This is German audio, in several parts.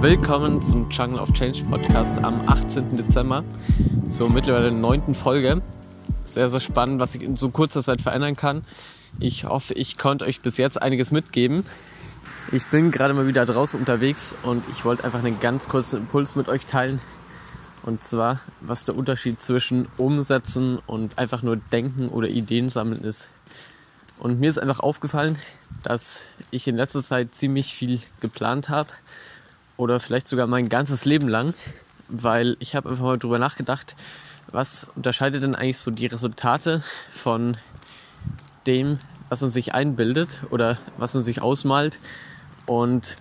Willkommen zum Jungle of Change Podcast am 18. Dezember, zur mittlerweile neunten Folge. Sehr, sehr spannend, was ich in so kurzer Zeit verändern kann. Ich hoffe, ich konnte euch bis jetzt einiges mitgeben. Ich bin gerade mal wieder draußen unterwegs und ich wollte einfach einen ganz kurzen Impuls mit euch teilen. Und zwar, was der Unterschied zwischen Umsetzen und einfach nur Denken oder Ideen sammeln ist. Und mir ist einfach aufgefallen, dass ich in letzter Zeit ziemlich viel geplant habe oder vielleicht sogar mein ganzes Leben lang, weil ich habe einfach mal drüber nachgedacht, was unterscheidet denn eigentlich so die Resultate von dem, was man sich einbildet oder was man sich ausmalt. Und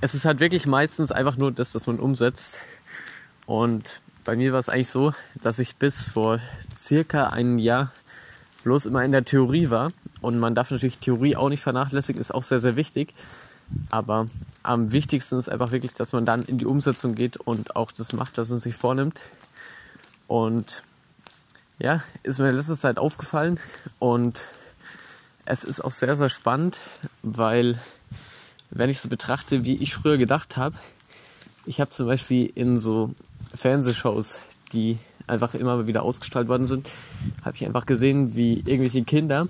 es ist halt wirklich meistens einfach nur das, dass man umsetzt. Und bei mir war es eigentlich so, dass ich bis vor circa einem Jahr bloß immer in der Theorie war. Und man darf natürlich Theorie auch nicht vernachlässigen, ist auch sehr, sehr wichtig. Aber am wichtigsten ist einfach wirklich, dass man dann in die Umsetzung geht und auch das macht, was man sich vornimmt. Und ja, ist mir in letzter Zeit aufgefallen und es ist auch sehr, sehr spannend, weil wenn ich so betrachte, wie ich früher gedacht habe, ich habe zum Beispiel in so Fernsehshows, die einfach immer wieder ausgestrahlt worden sind, habe ich einfach gesehen, wie irgendwelche Kinder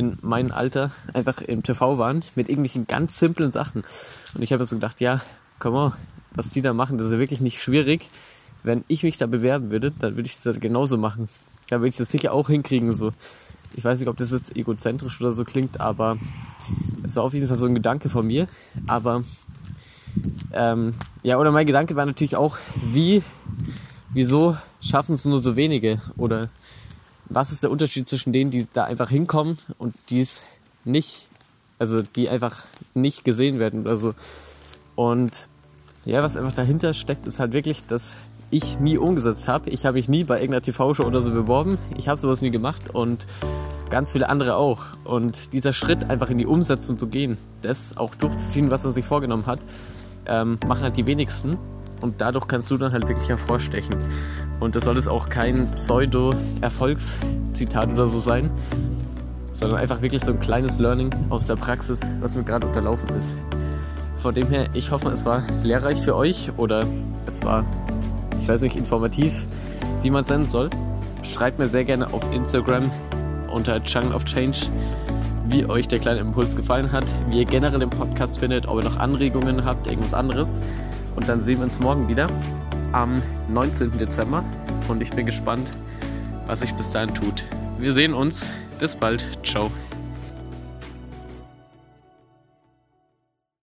in meinem Alter einfach im TV waren mit irgendwelchen ganz simplen Sachen. Und ich habe so gedacht, ja, komm on, was die da machen, das ist ja wirklich nicht schwierig. Wenn ich mich da bewerben würde, dann würde ich das genauso machen. Da würde ich das sicher auch hinkriegen. So. Ich weiß nicht, ob das jetzt egozentrisch oder so klingt, aber es war auf jeden Fall so ein Gedanke von mir. Aber ähm, ja, oder mein Gedanke war natürlich auch, wie, wieso schaffen es nur so wenige? Oder was ist der Unterschied zwischen denen, die da einfach hinkommen und die es nicht, also die einfach nicht gesehen werden oder so. Und ja, was einfach dahinter steckt, ist halt wirklich, dass ich nie umgesetzt habe. Ich habe mich nie bei irgendeiner TV-Show oder so beworben. Ich habe sowas nie gemacht und ganz viele andere auch. Und dieser Schritt, einfach in die Umsetzung zu gehen, das auch durchzuziehen, was er sich vorgenommen hat, ähm, machen halt die wenigsten. Und dadurch kannst du dann halt wirklich hervorstechen. Und das soll jetzt auch kein Pseudo-Erfolgszitat oder so sein, sondern einfach wirklich so ein kleines Learning aus der Praxis, was mir gerade unterlaufen ist. Von dem her, ich hoffe, es war lehrreich für euch oder es war, ich weiß nicht, informativ, wie man es nennen soll. Schreibt mir sehr gerne auf Instagram unter Jungle of Change, wie euch der kleine Impuls gefallen hat, wie ihr generell den Podcast findet, ob ihr noch Anregungen habt, irgendwas anderes. Und dann sehen wir uns morgen wieder am 19. Dezember und ich bin gespannt, was sich bis dahin tut. Wir sehen uns. Bis bald. Ciao.